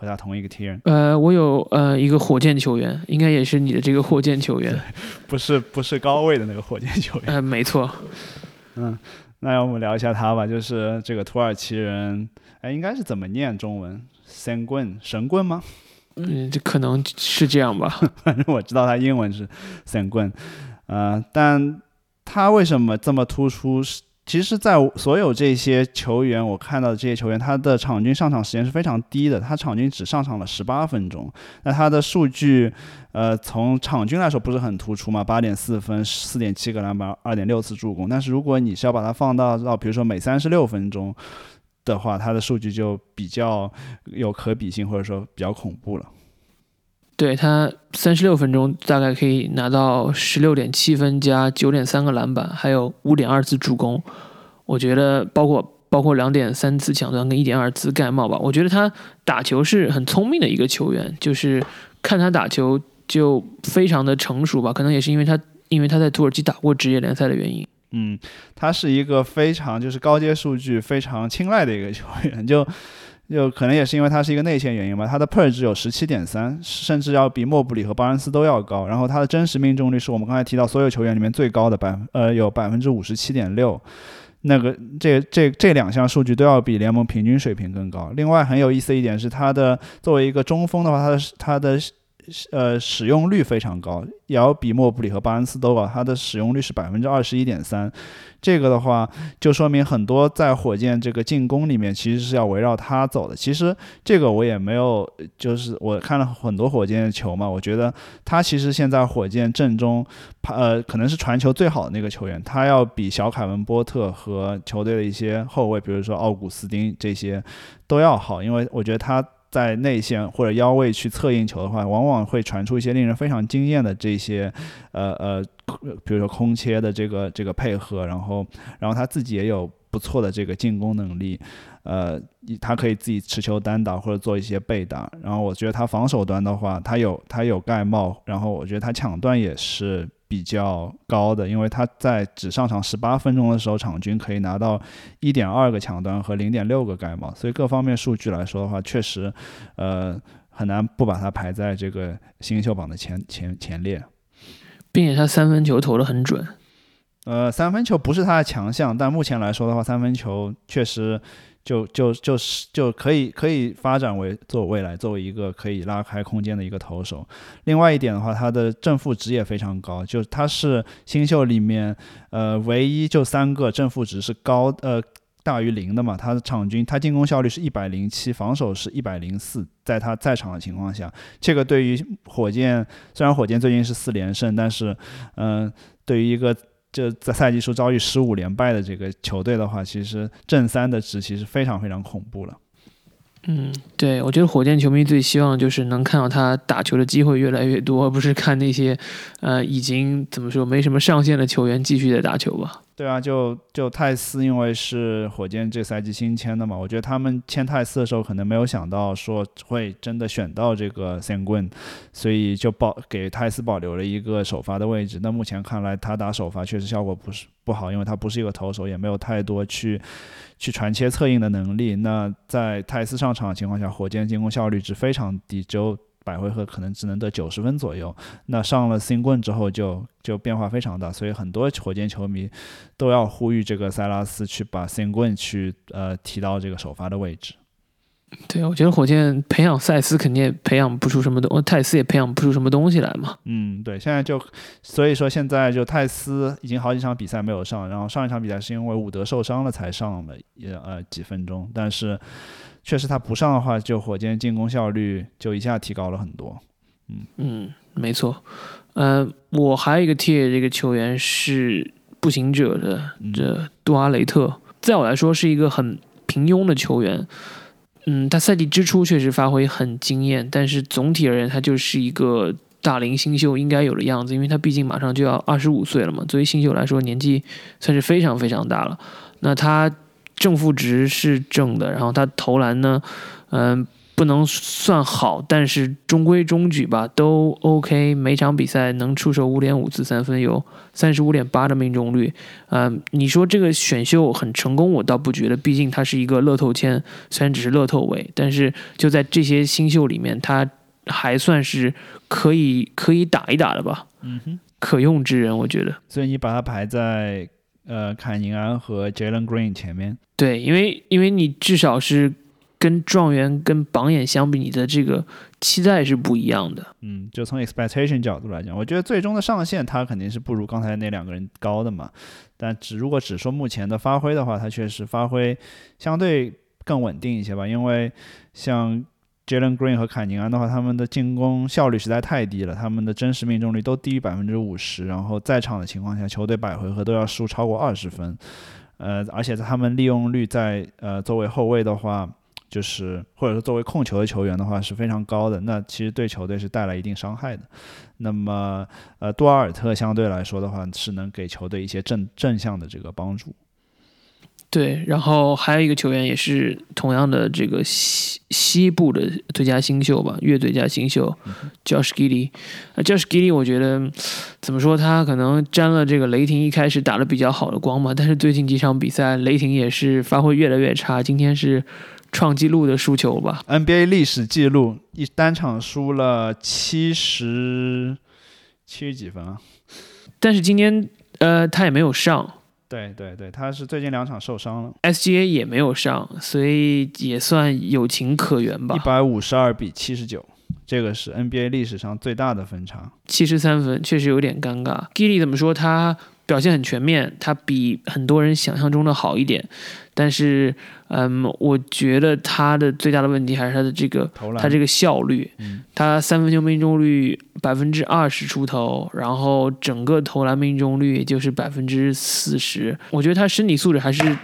[SPEAKER 3] 和他同一个 tier？
[SPEAKER 2] 呃，我有呃一个火箭球员，应该也是你的这个火箭球员。
[SPEAKER 3] 不是不是高位的那个火箭球员。
[SPEAKER 2] 呃，没错。
[SPEAKER 3] 嗯，那让我们聊一下他吧，就是这个土耳其人，哎，应该是怎么念中文？神棍神棍吗？
[SPEAKER 2] 嗯，这可能是这样吧。
[SPEAKER 3] 反正我知道他英文是神棍，呃，但他为什么这么突出？其实，在所有这些球员，我看到的这些球员，他的场均上场时间是非常低的，他场均只上场了十八分钟。那他的数据，呃，从场均来说不是很突出嘛，八点四分，四点七个篮板，二点六次助攻。但是如果你是要把它放到到比如说每三十六分钟的话，他的数据就比较有可比性，或者说比较恐怖了。
[SPEAKER 2] 对他三十六分钟大概可以拿到十六点七分加九点三个篮板，还有五点二次助攻。我觉得包括包括两点三次抢断跟一点二次盖帽吧。我觉得他打球是很聪明的一个球员，就是看他打球就非常的成熟吧。可能也是因为他因为他在土耳其打过职业联赛的原因。
[SPEAKER 3] 嗯，他是一个非常就是高阶数据非常青睐的一个球员，就就可能也是因为他是一个内线原因吧，他的 per 值有十七点三，甚至要比莫布里和巴恩斯都要高。然后他的真实命中率是我们刚才提到所有球员里面最高的百呃有百分之五十七点六。那个这这这两项数据都要比联盟平均水平更高。另外很有意思一点是，他的作为一个中锋的话，他的他的呃使用率非常高，也要比莫布里和巴恩斯都高。他的使用率是百分之二十一点三，这个的话就说明很多在火箭这个进攻里面其实是要围绕他走的。其实这个我也没有，就是我看了很多火箭的球嘛，我觉得他其实现在火箭阵中，呃，可能是传球最好的那个球员，他要比小凯文波特和球队的一些后卫，比如说奥古斯丁这些都要好，因为我觉得他。在内线或者腰位去策应球的话，往往会传出一些令人非常惊艳的这些，呃呃，比如说空切的这个这个配合，然后然后他自己也有不错的这个进攻能力，呃，他可以自己持球单打或者做一些背打，然后我觉得他防守端的话，他有他有盖帽，然后我觉得他抢断也是比较高的，因为他在只上场十八分钟的时候，场均可以拿到一点二个抢断和零点六个盖帽，所以各方面数据来说的话，确实，呃，很难不把他排在这个新秀榜的前前前列。
[SPEAKER 2] 并且他三分球投的很准。
[SPEAKER 3] 呃，三分球不是他的强项，但目前来说的话，三分球确实就就就是就可以可以发展为做未来作为一个可以拉开空间的一个投手。另外一点的话，他的正负值也非常高，就他是新秀里面呃唯一就三个正负值是高呃大于零的嘛。他的场均他进攻效率是一百零七，防守是一百零四，在他在场的情况下，这个对于火箭虽然火箭最近是四连胜，但是嗯、对于一个就在赛季初遭遇十五连败的这个球队的话，其实正三的值其实非常非常恐怖了。
[SPEAKER 2] 嗯，对，我觉得火箭球迷最希望就是能看到他打球的机会越来越多，而不是看那些呃已经怎么说没什么上限的球员继续在打球吧。
[SPEAKER 3] 对啊，就就泰斯，因为是火箭这赛季新签的嘛，我觉得他们签泰斯的时候可能没有想到说会真的选到这个 Sanguin，所以就保给泰斯保留了一个首发的位置。那目前看来，他打首发确实效果不是不好，因为他不是一个投手，也没有太多去去传切策应的能力。那在泰斯上场的情况下，火箭进攻效率值非常低，只有百回合可能只能得九十分左右。那上了新棍之后就就变化非常大，所以很多火箭球迷都要呼吁这个塞拉斯去把新棍去呃提到这个首发的位置。
[SPEAKER 2] 对，我觉得火箭培养塞斯肯定也培养不出什么东，泰斯也培养不出什么东西来嘛。
[SPEAKER 3] 嗯，对，现在就所以说现在就泰斯已经好几场比赛没有上，然后上一场比赛是因为伍德受伤了才上了也呃几分钟，但是确实他不上的话，就火箭进攻效率就一下提高了很多。
[SPEAKER 2] 嗯嗯，没错。呃，我还有一个 tier 这个球员是步行者的这杜阿雷特，在我来说是一个很平庸的球员。嗯，他赛季之初确实发挥很惊艳，但是总体而言，他就是一个大龄新秀应该有的样子，因为他毕竟马上就要二十五岁了嘛。作为新秀来说，年纪算是非常非常大了。那他正负值是正的，然后他投篮呢，嗯。不能算好，但是中规中矩吧，都 OK。每场比赛能出手五点五次三分，有三十五点八的命中率。嗯，你说这个选秀很成功，我倒不觉得，毕竟他是一个乐透签，虽然只是乐透位，但是就在这些新秀里面，他还算是可以可以打一打的吧。
[SPEAKER 3] 嗯哼，
[SPEAKER 2] 可用之人，我觉得。
[SPEAKER 3] 所以你把他排在呃坎宁安和 Jalen Green 前面。
[SPEAKER 2] 对，因为因为你至少是。跟状元跟榜眼相比，你的这个期待是不一样的。
[SPEAKER 3] 嗯，就从 expectation 角度来讲，我觉得最终的上限他肯定是不如刚才那两个人高的嘛。但只如果只说目前的发挥的话，他确实发挥相对更稳定一些吧。因为像 Jalen Green 和凯宁安的话，他们的进攻效率实在太低了，他们的真实命中率都低于百分之五十。然后在场的情况下，球队百回合都要输超过二十分。呃，而且他们利用率在呃作为后卫的话。就是或者说作为控球的球员的话是非常高的，那其实对球队是带来一定伤害的。那么，呃，杜阿尔特相对来说的话是能给球队一些正正向的这个帮助。
[SPEAKER 2] 对，然后还有一个球员也是同样的这个西西部的最佳新秀吧，月最佳新秀，Josh g i d d y 啊，Josh g i d d y 我觉得怎么说，他可能沾了这个雷霆一开始打的比较好的光嘛，但是最近几场比赛雷霆也是发挥越来越差，今天是。创纪录的输球吧
[SPEAKER 3] ，NBA 历史记录一单场输了七十七十几分啊！
[SPEAKER 2] 但是今天呃他也没有上，
[SPEAKER 3] 对对对，他是最近两场受伤了
[SPEAKER 2] ，SGA 也没有上，所以也算有情可原吧。
[SPEAKER 3] 一百五十二比七十九，这个是 NBA 历史上最大的分差，
[SPEAKER 2] 七十三分确实有点尴尬。Gilly 怎么说？他表现很全面，他比很多人想象中的好一点。但是，嗯，我觉得他的最大的问题还是他的这个，他这个效率，他三分球命中率百分之二十出头，然后整个投篮命中率也就是百分之四十。我觉得他身体素质还是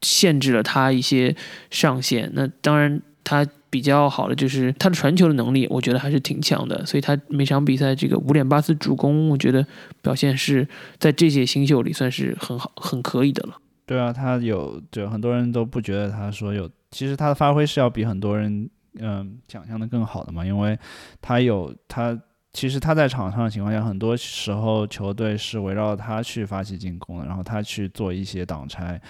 [SPEAKER 2] 限制了他一些上限。那当然，他比较好的就是他的传球的能力，我觉得还是挺强的。所以他每场比赛这个五点八次助攻，我觉得表现是在这些新秀里算是很好、很可以的了。
[SPEAKER 3] 对啊，他有，就很多人都不觉得他说有，其实他的发挥是要比很多人嗯想象的更好的嘛，因为他有他，其实他在场上的情况下，很多时候球队是围绕他去发起进攻的，然后他去做一些挡拆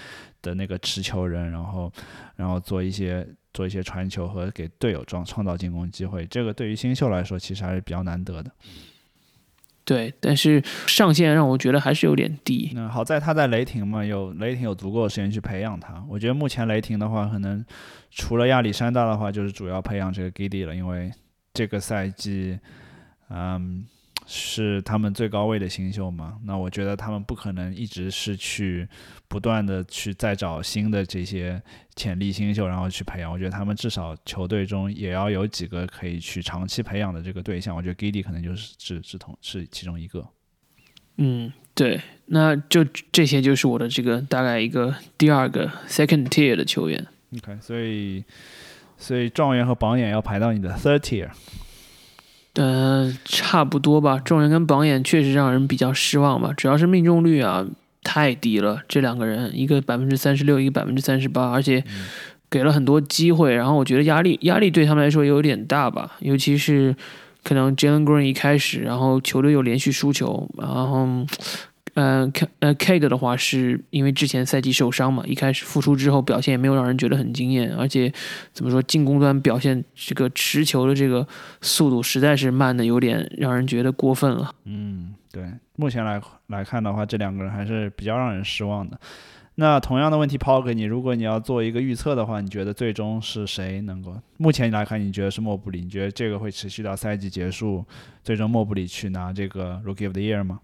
[SPEAKER 3] 的那个持球人，然后然后做一些做一些传球和给队友创创造进攻机会，这个对于新秀来说其实还是比较难得的。
[SPEAKER 2] 对，但是上限让我觉得还是有点低。
[SPEAKER 3] 那好在他在雷霆嘛，有雷霆有足够的时间去培养他。我觉得目前雷霆的话，可能除了亚历山大的话，就是主要培养这个 Giddy 了，因为这个赛季，嗯。是他们最高位的新秀嘛？那我觉得他们不可能一直是去不断的去再找新的这些潜力新秀，然后去培养。我觉得他们至少球队中也要有几个可以去长期培养的这个对象。我觉得 Giddy 可能就是是是同是其中一个。
[SPEAKER 2] 嗯，对，那就这些就是我的这个大概一个第二个 second tier 的球员。
[SPEAKER 3] OK，所以所以状元和榜眼要排到你的 third tier。
[SPEAKER 2] 嗯，差不多吧。状元跟榜眼确实让人比较失望吧，主要是命中率啊太低了。这两个人，一个百分之三十六，一个百分之三十八，而且给了很多机会。然后我觉得压力压力对他们来说有点大吧，尤其是可能 Jalen Green 一开始，然后球队又连续输球，然后。嗯，K 呃 K 的的话，是因为之前赛季受伤嘛，一开始复出之后表现也没有让人觉得很惊艳，而且怎么说进攻端表现这个持球的这个速度实在是慢的有点让人觉得过分了。
[SPEAKER 3] 嗯，对，目前来来看的话，这两个人还是比较让人失望的。那同样的问题抛给你，如果你要做一个预测的话，你觉得最终是谁能够？目前来看，你觉得是莫布里？你觉得这个会持续到赛季结束，最终莫布里去拿这个 Rookie of the Year 吗？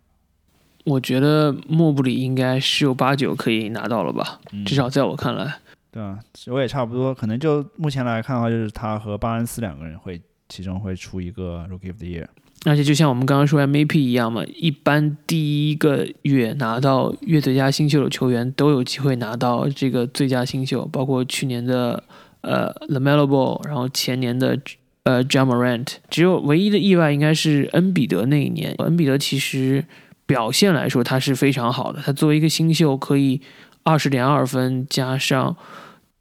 [SPEAKER 2] 我觉得莫布里应该十有八九可以拿到了吧，
[SPEAKER 3] 嗯
[SPEAKER 2] 至少在我看来。
[SPEAKER 3] 对啊？我也差不多，可能就目前来看的话，就是他和巴恩斯两个人会其中会出一个 Rookie of the Year。
[SPEAKER 2] 而且就像我们刚刚说 MVP 一样嘛，一般第一个月拿到月最佳新秀的球员都有机会拿到这个最佳新秀，包括去年的呃 Lamelo Ball，然后前年的呃 j a m a r a n t 只有唯一的意外应该是恩比德那一年。恩比德其实表现来说他是非常好的，他作为一个新秀可以二十点二分加上。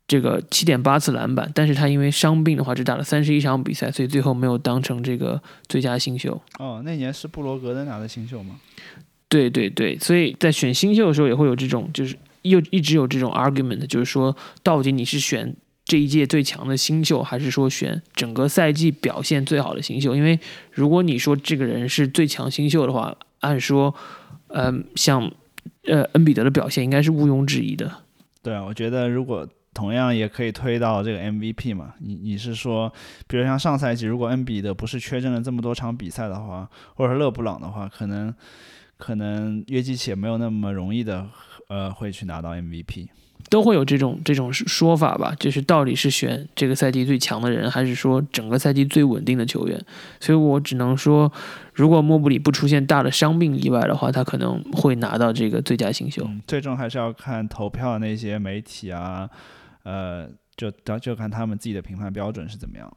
[SPEAKER 2] 这个七点八次篮板，但是他因为伤病的话，只打了三十一场比赛，所以最后没有当成这个最佳新秀。
[SPEAKER 3] 哦，那年是布罗格登拿的新秀吗？
[SPEAKER 2] 对对对，所以在选新秀的时候也会有这种，就是又一直有这种 argument，就是说到底你是选这一届最强的新秀，还是说选整个赛季表现最好的新秀？因为如果你说这个人是最强新秀的话，按说，嗯、像呃恩比德的表现应该是毋庸置疑的。
[SPEAKER 3] 对啊，我觉得如果同样也可以推到这个 MVP 嘛，你你是说，比如像上赛季，如果恩比德不是缺阵了这么多场比赛的话，或者勒布朗的话，可能可能约基奇也没有那么容易的呃会去拿到 MVP。
[SPEAKER 2] 都会有这种这种说法吧，就是到底是选这个赛季最强的人，还是说整个赛季最稳定的球员？所以我只能说，如果莫布里不出现大的伤病意外的话，他可能会拿到这个最佳新秀。
[SPEAKER 3] 嗯，最终还是要看投票那些媒体啊，呃，就就看他们自己的评判标准是怎么样。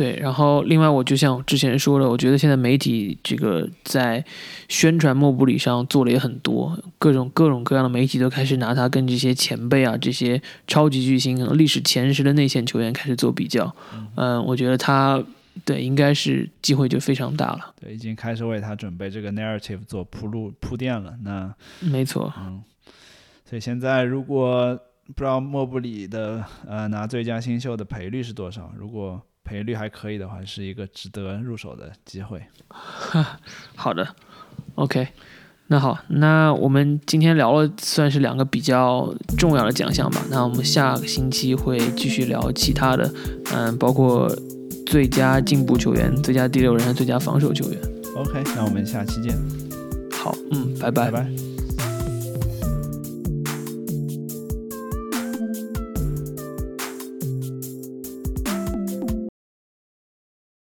[SPEAKER 2] 对，然后另外我就像之前说的，我觉得现在媒体这个在宣传莫布里上做的也很多，各种各种各样的媒体都开始拿他跟这些前辈啊、这些超级巨星、历史前十的内线球员开始做比较。嗯，我觉得他对应该是机会就非常大了。
[SPEAKER 3] 对，已经开始为他准备这个 narrative 做铺路铺垫了。那
[SPEAKER 2] 没错，
[SPEAKER 3] 嗯，所以现在如果不知道莫布里的呃拿最佳新秀的赔率是多少，如果赔率还可以的话，是一个值得入手的机会。
[SPEAKER 2] 好的，OK。那好，那我们今天聊了算是两个比较重要的奖项吧。那我们下个星期会继续聊其他的，嗯，包括最佳进步球员、最佳第六人和最佳防守球员。
[SPEAKER 3] OK，那我们下期见，
[SPEAKER 2] 好，嗯，拜拜
[SPEAKER 3] 拜拜